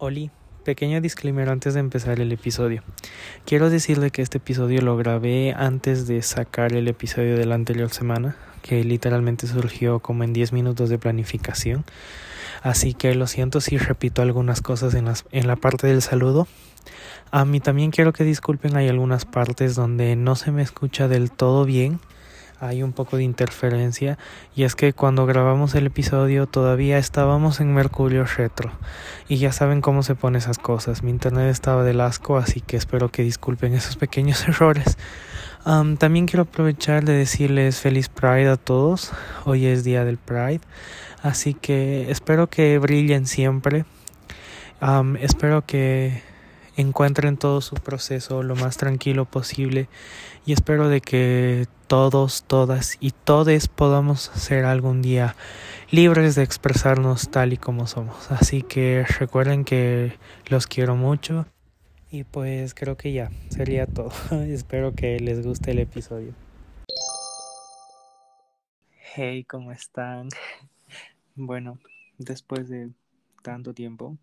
Oli, pequeño disclaimer antes de empezar el episodio. Quiero decirle que este episodio lo grabé antes de sacar el episodio de la anterior semana, que literalmente surgió como en 10 minutos de planificación. Así que lo siento si repito algunas cosas en, las, en la parte del saludo. A mí también quiero que disculpen, hay algunas partes donde no se me escucha del todo bien hay un poco de interferencia y es que cuando grabamos el episodio todavía estábamos en Mercurio Retro y ya saben cómo se ponen esas cosas. Mi internet estaba del asco así que espero que disculpen esos pequeños errores. también quiero aprovechar de decirles feliz Pride a todos. Hoy es día del Pride así que espero que brillen siempre. espero que encuentren todo su proceso lo más tranquilo posible y espero de que todos, todas y todes podamos ser algún día libres de expresarnos tal y como somos. Así que recuerden que los quiero mucho y pues creo que ya sería todo. espero que les guste el episodio. Hey, ¿cómo están? Bueno, después de tanto tiempo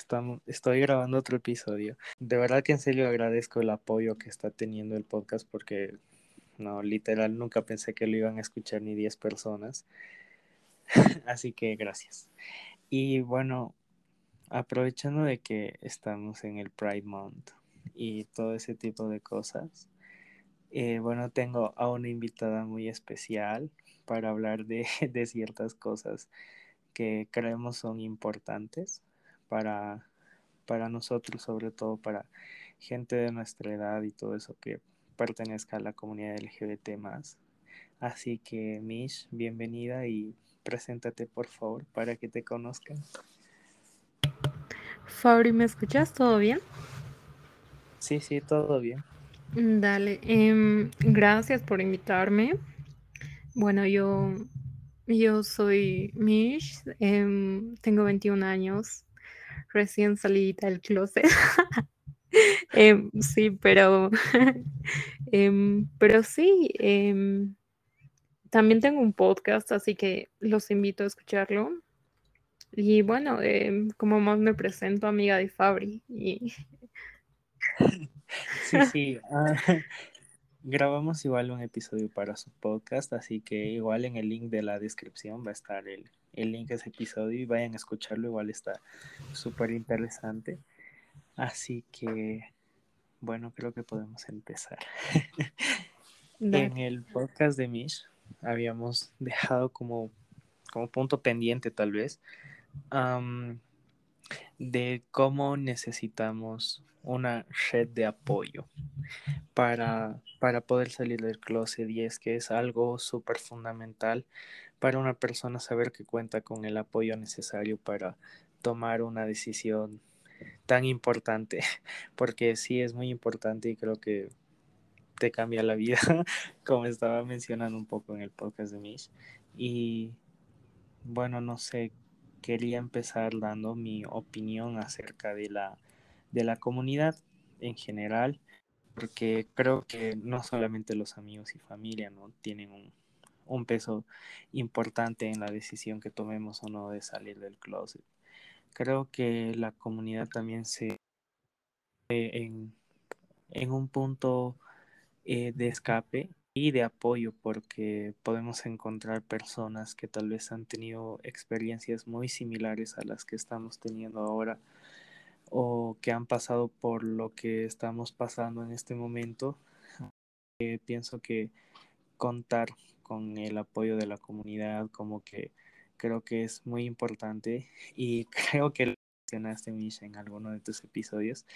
Estamos, estoy grabando otro episodio. De verdad que en serio agradezco el apoyo que está teniendo el podcast porque no, literal, nunca pensé que lo iban a escuchar ni 10 personas. Así que gracias. Y bueno, aprovechando de que estamos en el Pride Month y todo ese tipo de cosas, eh, bueno, tengo a una invitada muy especial para hablar de, de ciertas cosas que creemos son importantes para, para nosotros, sobre todo para gente de nuestra edad y todo eso que pertenezca a la comunidad LGBT más. Así que, Mish, bienvenida y preséntate por favor para que te conozcan. Fabri, ¿me escuchas? ¿Todo bien? Sí, sí, todo bien. Dale, em, gracias por invitarme. Bueno, yo, yo soy Mish, em, tengo 21 años, recién salida del closet. Em, sí, pero, em, pero sí, em, también tengo un podcast, así que los invito a escucharlo. Y bueno, como más me presento, amiga de Fabri. Y... Sí, sí. Ah, grabamos igual un episodio para su podcast, así que igual en el link de la descripción va a estar el, el link a ese episodio y vayan a escucharlo, igual está súper interesante. Así que, bueno, creo que podemos empezar. en el podcast de Mish habíamos dejado como, como punto pendiente tal vez de cómo necesitamos una red de apoyo para, para poder salir del closet y es que es algo súper fundamental para una persona saber que cuenta con el apoyo necesario para tomar una decisión tan importante, porque sí es muy importante y creo que te cambia la vida, como estaba mencionando un poco en el podcast de Mish. Y bueno, no sé, quería empezar dando mi opinión acerca de la, de la comunidad en general, porque creo que no solamente los amigos y familia no tienen un, un peso importante en la decisión que tomemos o no de salir del closet. Creo que la comunidad también se en, en un punto eh, de escape y de apoyo porque podemos encontrar personas que tal vez han tenido experiencias muy similares a las que estamos teniendo ahora o que han pasado por lo que estamos pasando en este momento. Eh, pienso que contar con el apoyo de la comunidad, como que creo que es muy importante y creo que mencionaste, en alguno de tus episodios,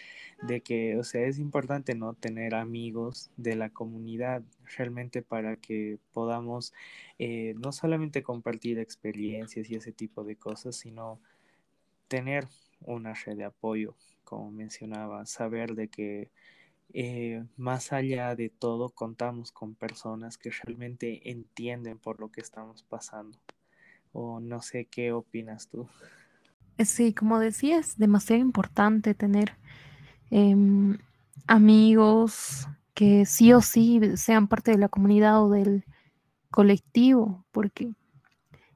de que, o sea, es importante, ¿no? Tener amigos de la comunidad realmente para que podamos eh, no solamente compartir experiencias y ese tipo de cosas, sino tener una red de apoyo, como mencionaba, saber de que eh, más allá de todo, contamos con personas que realmente entienden por lo que estamos pasando. O no sé qué opinas tú. Sí, como decía, es demasiado importante tener em, amigos que sí o sí sean parte de la comunidad o del colectivo, porque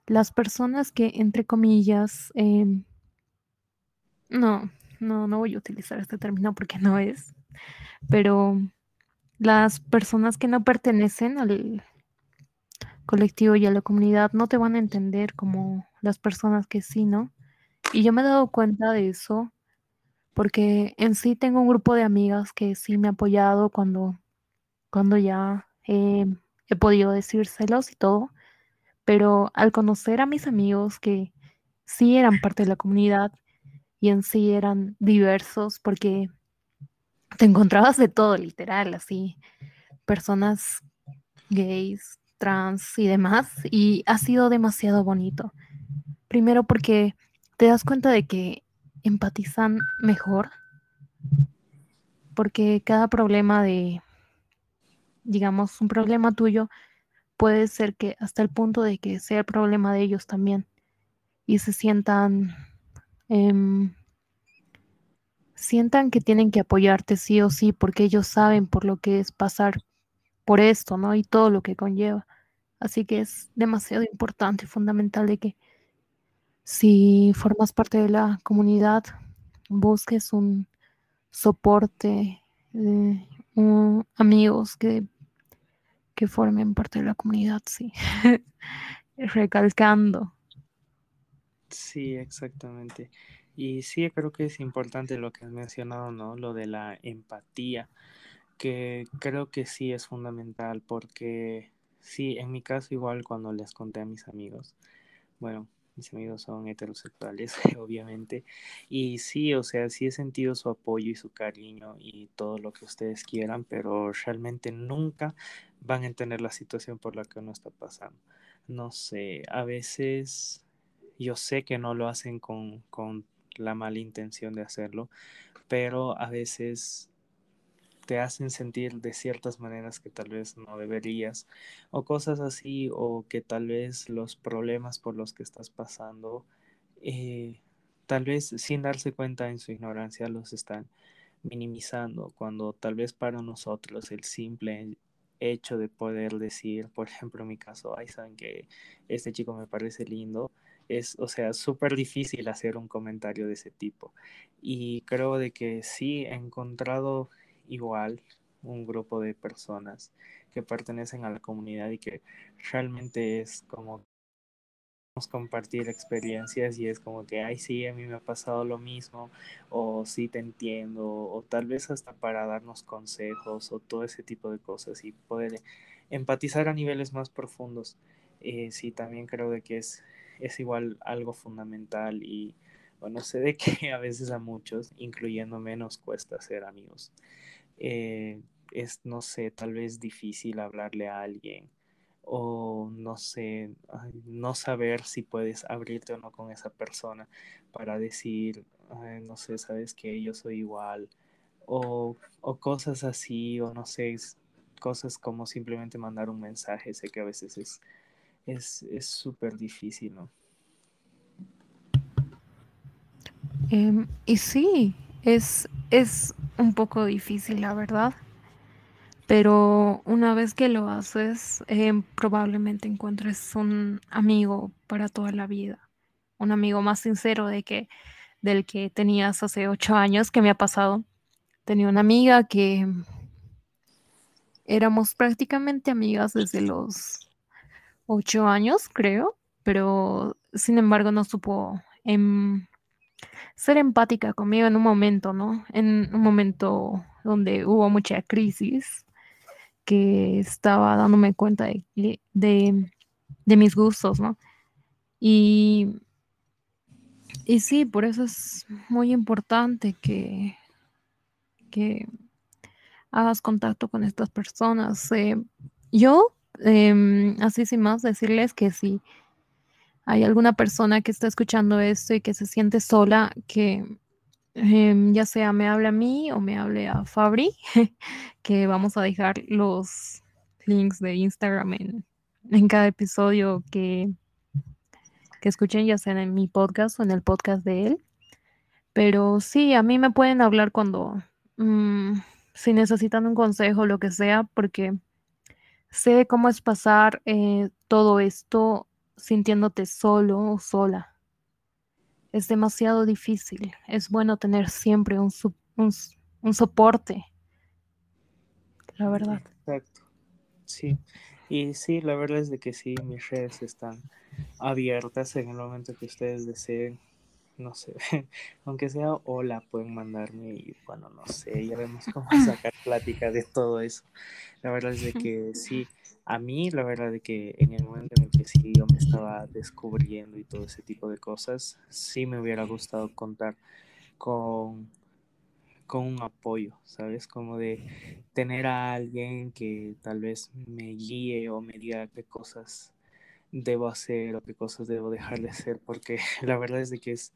las personas que, entre comillas, em, no, no, no voy a utilizar este término porque no es, pero las personas que no pertenecen al colectivo y a la comunidad no te van a entender como las personas que sí, ¿no? Y yo me he dado cuenta de eso porque en sí tengo un grupo de amigas que sí me ha apoyado cuando, cuando ya he podido decírselos y todo, pero al conocer a mis amigos que sí eran parte de la comunidad y en sí eran diversos porque te encontrabas de todo, literal, así, personas gays, trans y demás, y ha sido demasiado bonito. Primero porque te das cuenta de que empatizan mejor, porque cada problema de, digamos, un problema tuyo puede ser que hasta el punto de que sea el problema de ellos también, y se sientan em, sientan que tienen que apoyarte sí o sí, porque ellos saben por lo que es pasar por esto, ¿no? Y todo lo que conlleva. Así que es demasiado importante y fundamental de que si formas parte de la comunidad, busques un soporte, de amigos que, que formen parte de la comunidad, sí. Recalcando. Sí, exactamente. Y sí, creo que es importante lo que has mencionado, ¿no? Lo de la empatía, que creo que sí es fundamental porque sí, en mi caso igual cuando les conté a mis amigos, bueno, mis amigos son heterosexuales, obviamente, y sí, o sea, sí he sentido su apoyo y su cariño y todo lo que ustedes quieran, pero realmente nunca van a entender la situación por la que uno está pasando. No sé, a veces yo sé que no lo hacen con, con la mala intención de hacerlo, pero a veces te hacen sentir de ciertas maneras que tal vez no deberías, o cosas así, o que tal vez los problemas por los que estás pasando, eh, tal vez sin darse cuenta en su ignorancia los están minimizando, cuando tal vez para nosotros el simple hecho de poder decir, por ejemplo en mi caso, ay, saben que este chico me parece lindo, es, o sea, súper difícil hacer un comentario de ese tipo. Y creo de que sí he encontrado igual un grupo de personas que pertenecen a la comunidad y que realmente es como compartir experiencias y es como que, ay, sí, a mí me ha pasado lo mismo, o sí te entiendo, o tal vez hasta para darnos consejos o todo ese tipo de cosas y poder empatizar a niveles más profundos. Eh, sí, también creo de que es es igual algo fundamental y bueno, sé de que a veces a muchos, incluyendo menos, cuesta ser amigos. Eh, es, no sé, tal vez difícil hablarle a alguien o no sé, no saber si puedes abrirte o no con esa persona para decir, no sé, sabes que yo soy igual o, o cosas así o no sé, cosas como simplemente mandar un mensaje, sé que a veces es es súper difícil, ¿no? Em, y sí, es, es un poco difícil, la verdad. Pero una vez que lo haces, em, probablemente encuentres un amigo para toda la vida. Un amigo más sincero de que, del que tenías hace ocho años, que me ha pasado. Tenía una amiga que éramos prácticamente amigas desde los ocho años, creo, pero sin embargo no supo em, ser empática conmigo en un momento, ¿no? En un momento donde hubo mucha crisis, que estaba dándome cuenta de, de, mis gustos, ¿no? Y, y sí, por eso es muy importante que, que hagas contacto con estas personas. Eh, yo Em, así sin más, decirles que si hay alguna persona que está escuchando esto y que se siente sola, que em, ya sea me hable a mí o me hable a Fabri, que vamos a dejar los links de Instagram en, en cada episodio que, que escuchen, ya sea en mi podcast o en el podcast de él. Pero sí, a mí me pueden hablar cuando, mm, si necesitan un consejo, lo que sea, porque Sé cómo es pasar eh, todo esto sintiéndote solo o sola. es demasiado difícil. Es bueno tener siempre un, un, un soporte, la verdad. Exacto, sí. Y sí, la verdad es de que sí, mis redes están abiertas en el momento que ustedes deseen no sé, aunque sea hola, pueden mandarme y bueno, no sé, ya vemos cómo sacar plática de todo eso. La verdad es de que sí, a mí la verdad de que en el momento en el que sí yo me estaba descubriendo y todo ese tipo de cosas, sí me hubiera gustado contar con, con un apoyo, ¿sabes? Como de tener a alguien que tal vez me guíe o me diga qué cosas debo hacer o qué cosas debo dejar de hacer, porque la verdad es de que es,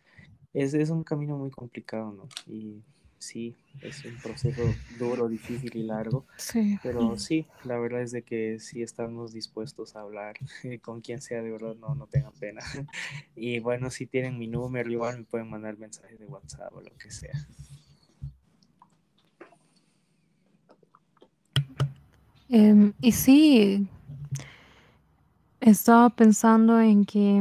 es, es un camino muy complicado, ¿no? Y sí, es un proceso duro, difícil y largo. Sí. Pero sí, la verdad es de que sí estamos dispuestos a hablar con quien sea, de verdad, no, no tengan pena. Y bueno, si tienen mi número, igual me pueden mandar mensajes de WhatsApp o lo que sea. Em, y sí, estaba pensando en que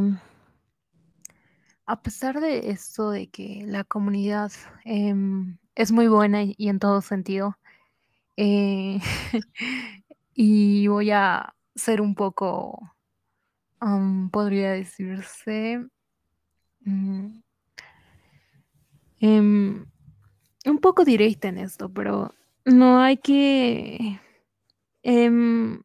a pesar de esto de que la comunidad em, es muy buena y, en todo sentido, eh, y voy a ser un poco, podría decirse, mm, em, un poco directa en esto, pero no hay que em,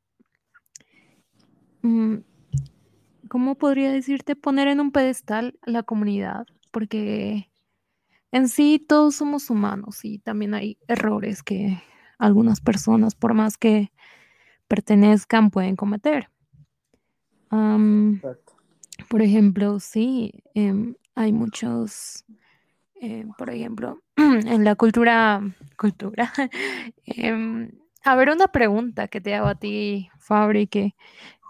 ¿cómo podría decirte? Poner en un pedestal la comunidad, porque en sí todos somos humanos y también hay errores que algunas personas, por más que pertenezcan, pueden cometer. por ejemplo, sí, em, hay muchos, em, por ejemplo, en la cultura, cultura. Em, a ver, una pregunta que te hago a ti, Fabri, que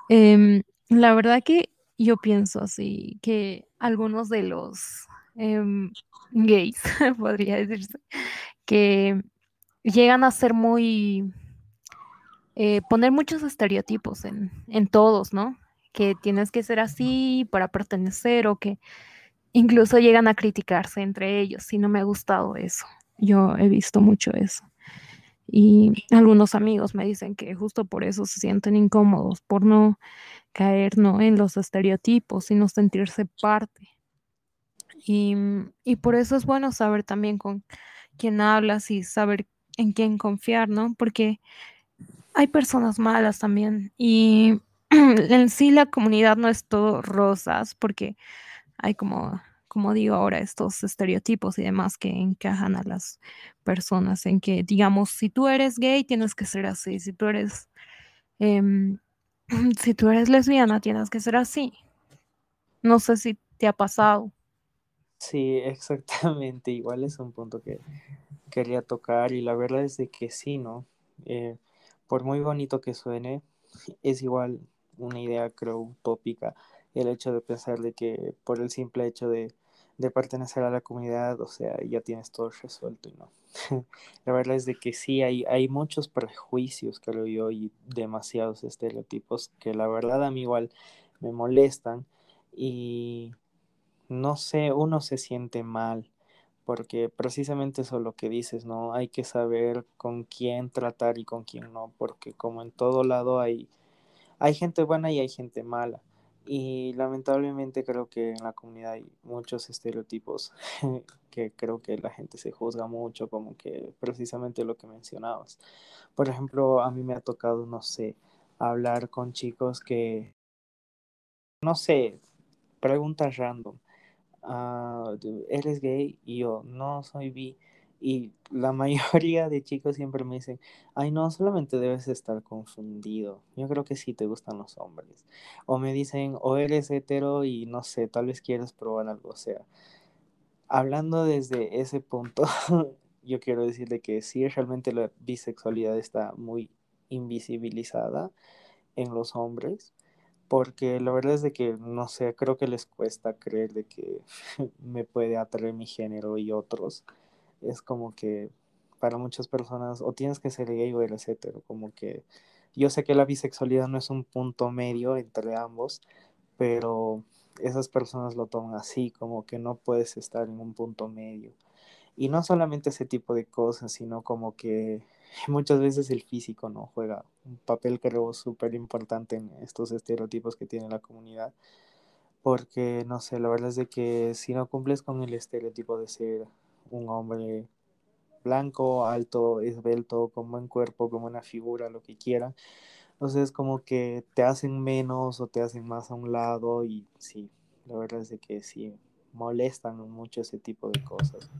la verdad que yo pienso así, que algunos de los em, gays, podría decirse, que llegan a ser muy, eh, poner muchos estereotipos en, en todos, ¿no? Que tienes que ser así para pertenecer o que incluso llegan a criticarse entre ellos y no me ha gustado eso. Yo he visto mucho eso. Y algunos amigos me dicen que justo por eso se sienten incómodos, por no caer ¿no? en los estereotipos, sino sentirse parte. Y, y, por eso es bueno saber también con quién hablas y saber en quién confiar, ¿no? Porque hay personas malas también y en sí la comunidad no es todo rosas, porque hay como, como digo ahora, estos estereotipos y demás que encajan a las personas en que, digamos, si tú eres gay, tienes que ser así, si tú eres... Em, si tú eres lesbiana, tienes que ser así. No sé si te ha pasado. Sí, exactamente. Igual es un punto que quería tocar y la verdad es que sí, ¿no? Eh, por muy bonito que suene, es igual una idea, creo, utópica el hecho de pensar de que por el simple hecho de de pertenecer a la comunidad, o sea, ya tienes todo resuelto y no. la verdad es de que sí, hay, hay muchos prejuicios, creo yo, y demasiados estereotipos que la verdad a mí igual me molestan y no sé, uno se siente mal porque precisamente eso es lo que dices, ¿no? Hay que saber con quién tratar y con quién no, porque como en todo lado hay, hay gente buena y hay gente mala. Y lamentablemente creo que en la comunidad hay muchos estereotipos que creo que la gente se juzga mucho, como que precisamente lo que mencionabas. Por ejemplo, a mí me ha tocado, no sé, hablar con chicos que, no sé, preguntas random. Ah, ¿Eres gay? Y yo, no, soy bi. Y la mayoría de chicos siempre me dicen, ay no, solamente debes estar confundido. Yo creo que sí te gustan los hombres. O me dicen, o eres hetero y no sé, tal vez quieres probar algo. O sea, hablando desde ese punto, yo quiero decirle que sí, realmente la bisexualidad está muy invisibilizada en los hombres. Porque la verdad es de que, no sé, creo que les cuesta creer de que me puede atraer mi género y otros es como que para muchas personas o tienes que ser gay o eres hetero, como que yo sé que la bisexualidad no es un punto medio entre ambos, pero esas personas lo toman así, como que no puedes estar en un punto medio. Y no solamente ese tipo de cosas, sino como que muchas veces el físico no juega un papel creo súper importante en estos estereotipos que tiene la comunidad. Porque, no sé, la verdad es de que si no cumples con el estereotipo de ser un hombre blanco, alto, esbelto, con buen cuerpo, con buena figura, lo que quieran, entonces como que te hacen menos o te hacen más a un lado y sí, la verdad es que sí, molestan mucho ese tipo de cosas.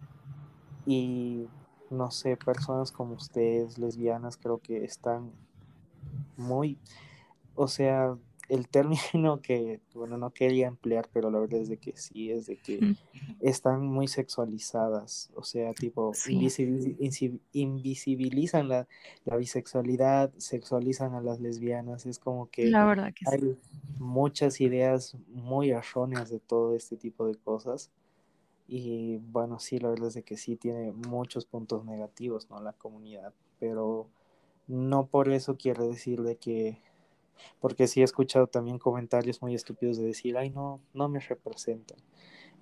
Y no sé, personas como ustedes, lesbianas, creo que están muy, o sea, el término que, bueno, no quería emplear, pero la verdad es de que sí, es de que están muy sexualizadas, o sea, tipo, invisibilizan la, la, bisexualidad, sexualizan a las lesbianas, es como que, la verdad que hay muchas ideas muy erróneas de todo este tipo de cosas. Y bueno, sí, la verdad es de que sí tiene muchos puntos negativos, ¿no? La comunidad, pero no por eso quiere decir de que porque sí he escuchado también comentarios muy estúpidos de decir, ay, no, no me representan.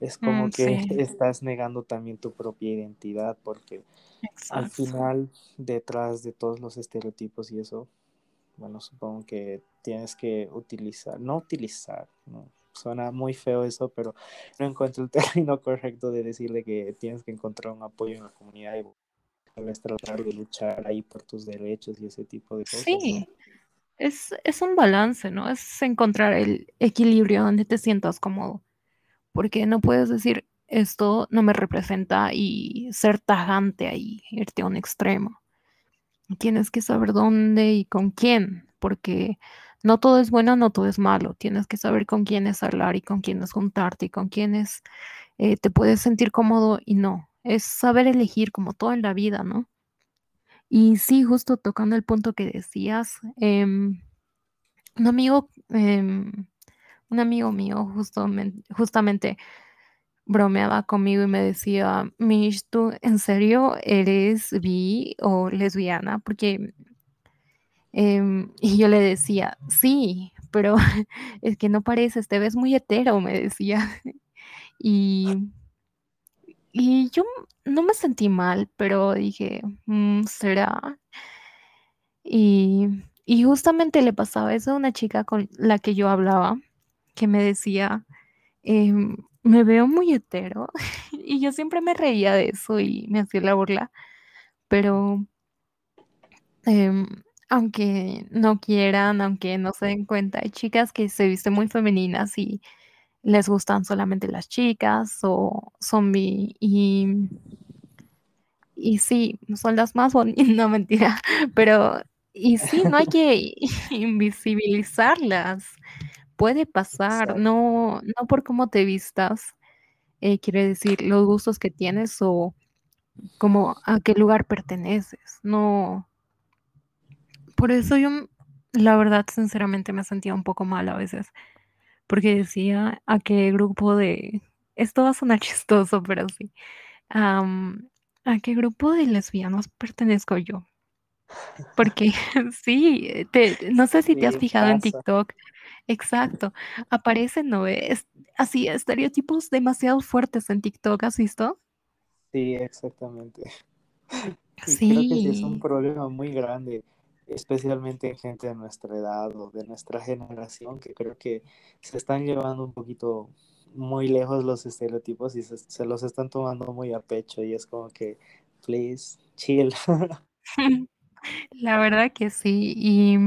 Es como mm, que estás negando también tu propia identidad, porque al final, detrás de todos los estereotipos y eso, bueno, supongo que tienes que utilizar, no utilizar, no, suena muy feo eso, pero no encuentro el término correcto de decirle que tienes que encontrar un apoyo en la comunidad y tratar de luchar ahí por tus derechos y ese tipo de cosas. Sí, es, es un balance, ¿no? Es encontrar el equilibrio donde te sientas cómodo. Porque no puedes decir esto no me representa y ser tajante ahí, irte a un extremo. Tienes que saber dónde y con quién, porque no todo es bueno, no todo es malo. Tienes que saber con quiénes hablar y con quiénes juntarte y con quiénes eh, te puedes sentir cómodo y no. Es saber elegir como todo en la vida, ¿no? Y sí, justo tocando el punto que decías, em, un amigo, em, un amigo mío justamente bromeaba conmigo y me decía, Mish, ¿tú en serio eres bi o lesbiana? Porque, em, y yo le decía, sí, pero es que no pareces, te ves muy hetero, me decía. Y y yo no me sentí mal, pero dije, mm, ¿será? Y, justamente le pasaba eso a una chica con la que yo hablaba, que me decía, em, me veo muy hetero. y yo siempre me reía de eso y me hacía la burla, pero em, aunque no quieran, aunque no se den cuenta, hay chicas que se visten muy femeninas y les gustan solamente las chicas o zombie y y sí, son las más bonitas, no mentira, pero y sí, no hay que invisibilizarlas. Puede pasar, no, no por cómo te vistas, eh, quiere decir los gustos que tienes o como a qué lugar perteneces. No. Por eso yo, la verdad, sinceramente me sentía un poco mal a veces porque decía a qué grupo de, esto va a sonar chistoso, pero sí, a qué grupo de lesbianos pertenezco yo. Porque sí, no sé si te has fijado en TikTok. Exacto, aparecen, ¿no? Es, así, estereotipos demasiado fuertes en TikTok, ¿has visto? Sí, exactamente. sí. Creo que sí es un problema muy grande especialmente en gente de nuestra edad o de nuestra generación, que creo que se están llevando un poquito muy lejos los estereotipos y se, los están tomando muy a pecho y es como que, please, chill. La verdad que sí, y,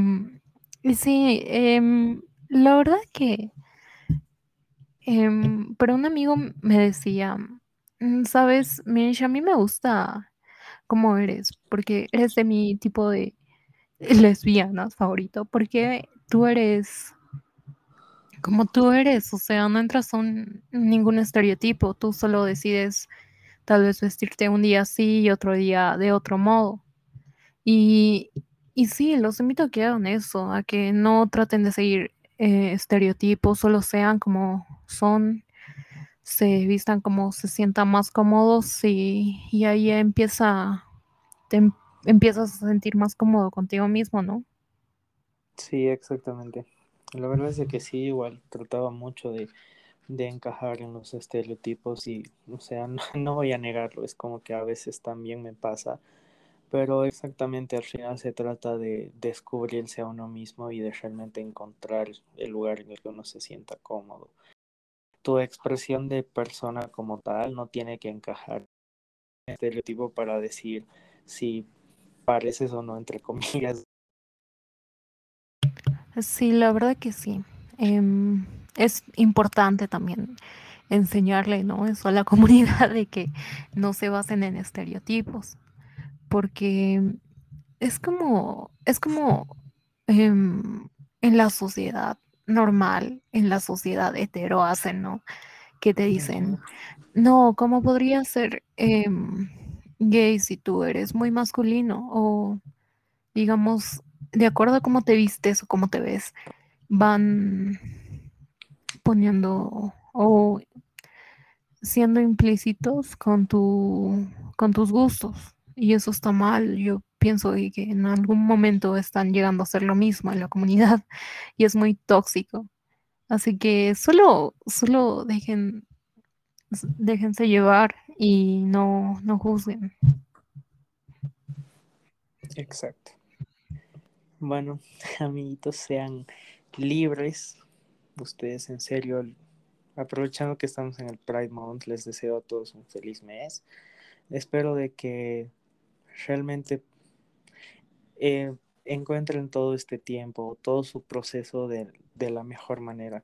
sí, em, la verdad que, em, pero un amigo me decía, mm, sabes, Mish, a mí me gusta cómo eres, porque eres de mi tipo de lesbianas favorito, porque tú eres como tú eres, o sea, no entras en ningún estereotipo, tú solo decides tal vez vestirte un día así y otro día de otro modo. Y, y sí, los invito a que hagan eso, a que no traten de seguir eh, estereotipos, solo sean como son, se vistan como se sientan más cómodos y, y ahí empieza, empiezas a sentir más cómodo contigo mismo, ¿no? Sí, exactamente. La verdad es que sí, igual trataba mucho de encajar en los estereotipos y, o sea, no, voy a negarlo, es como que a veces también me pasa, pero exactamente al final se trata de descubrirse a uno mismo y de realmente encontrar el lugar en el que uno se sienta cómodo. Tu expresión de persona como tal no tiene que encajar en estereotipo para decir si pareces o no, entre comillas. Sí, la verdad que sí. Em, es importante también enseñarle, ¿no? Eso a la comunidad de que no se basen en estereotipos, porque es como, es como em, en la sociedad normal, en la sociedad hetero hacen, ¿no? Que te dicen, no, ¿cómo podría ser em, gay si tú eres muy masculino? O digamos, de acuerdo a cómo te vistes o cómo te ves, van poniendo o siendo implícitos con, tu, con tus gustos. Y eso está mal. Yo pienso que en algún momento están llegando a ser lo mismo en la comunidad y es muy tóxico. Así que solo, solo dejen, déjense llevar y no, no juzguen. Exacto. Bueno, amiguitos, sean libres. Ustedes en serio, aprovechando que estamos en el Pride Month, les deseo a todos un feliz mes. Espero de que realmente eh, encuentren todo este tiempo, todo su proceso de, de la mejor manera.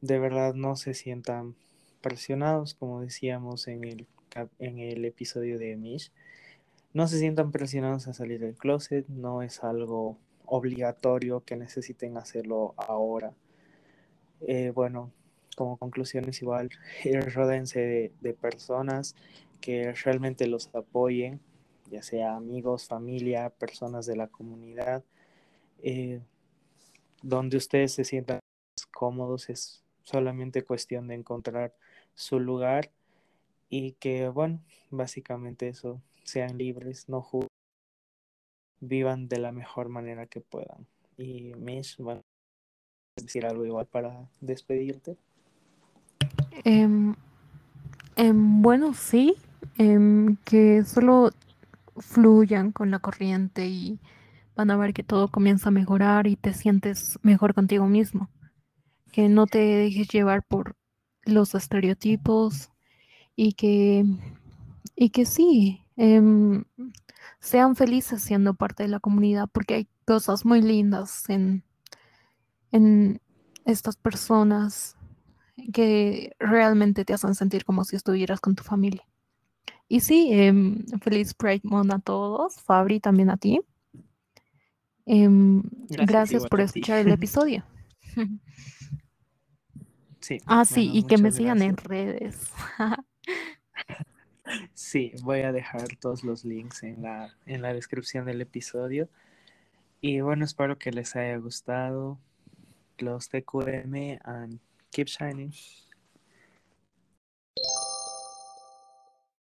De verdad no se sientan presionados, como decíamos en el, en el episodio de Mish. No se sientan presionados a salir del closet, no es algo obligatorio que necesiten hacerlo ahora. Eh, bueno, como conclusiones igual, eh, rodense de, de, personas que realmente los apoyen, ya sea amigos, familia, personas de la comunidad, eh, donde ustedes se sientan cómodos, es solamente cuestión de encontrar su lugar y que, bueno, básicamente eso, sean libres, no juzguen, vivan de la mejor manera que puedan. Y Mish, bueno, decir algo igual para despedirte. Eh, eh, bueno, sí, em, que solo fluyan con la corriente y van a ver que todo comienza a mejorar y te sientes mejor contigo mismo. Que no te dejes llevar por los estereotipos y que, y que sí, eh, sean felices siendo parte de la comunidad porque hay cosas muy lindas en, en estas personas que realmente te hacen sentir como si estuvieras con tu familia. Y sí, eh, feliz Pride Month a todos, Fabri también a ti. Eh, gracias, gracias por escuchar el episodio. Sí. Ah, sí, bueno, y que me sigan gracias. en redes. sí, voy a dejar todos los links en la, en la descripción del episodio. Y bueno, espero que les haya gustado. Los TQM and keep shining.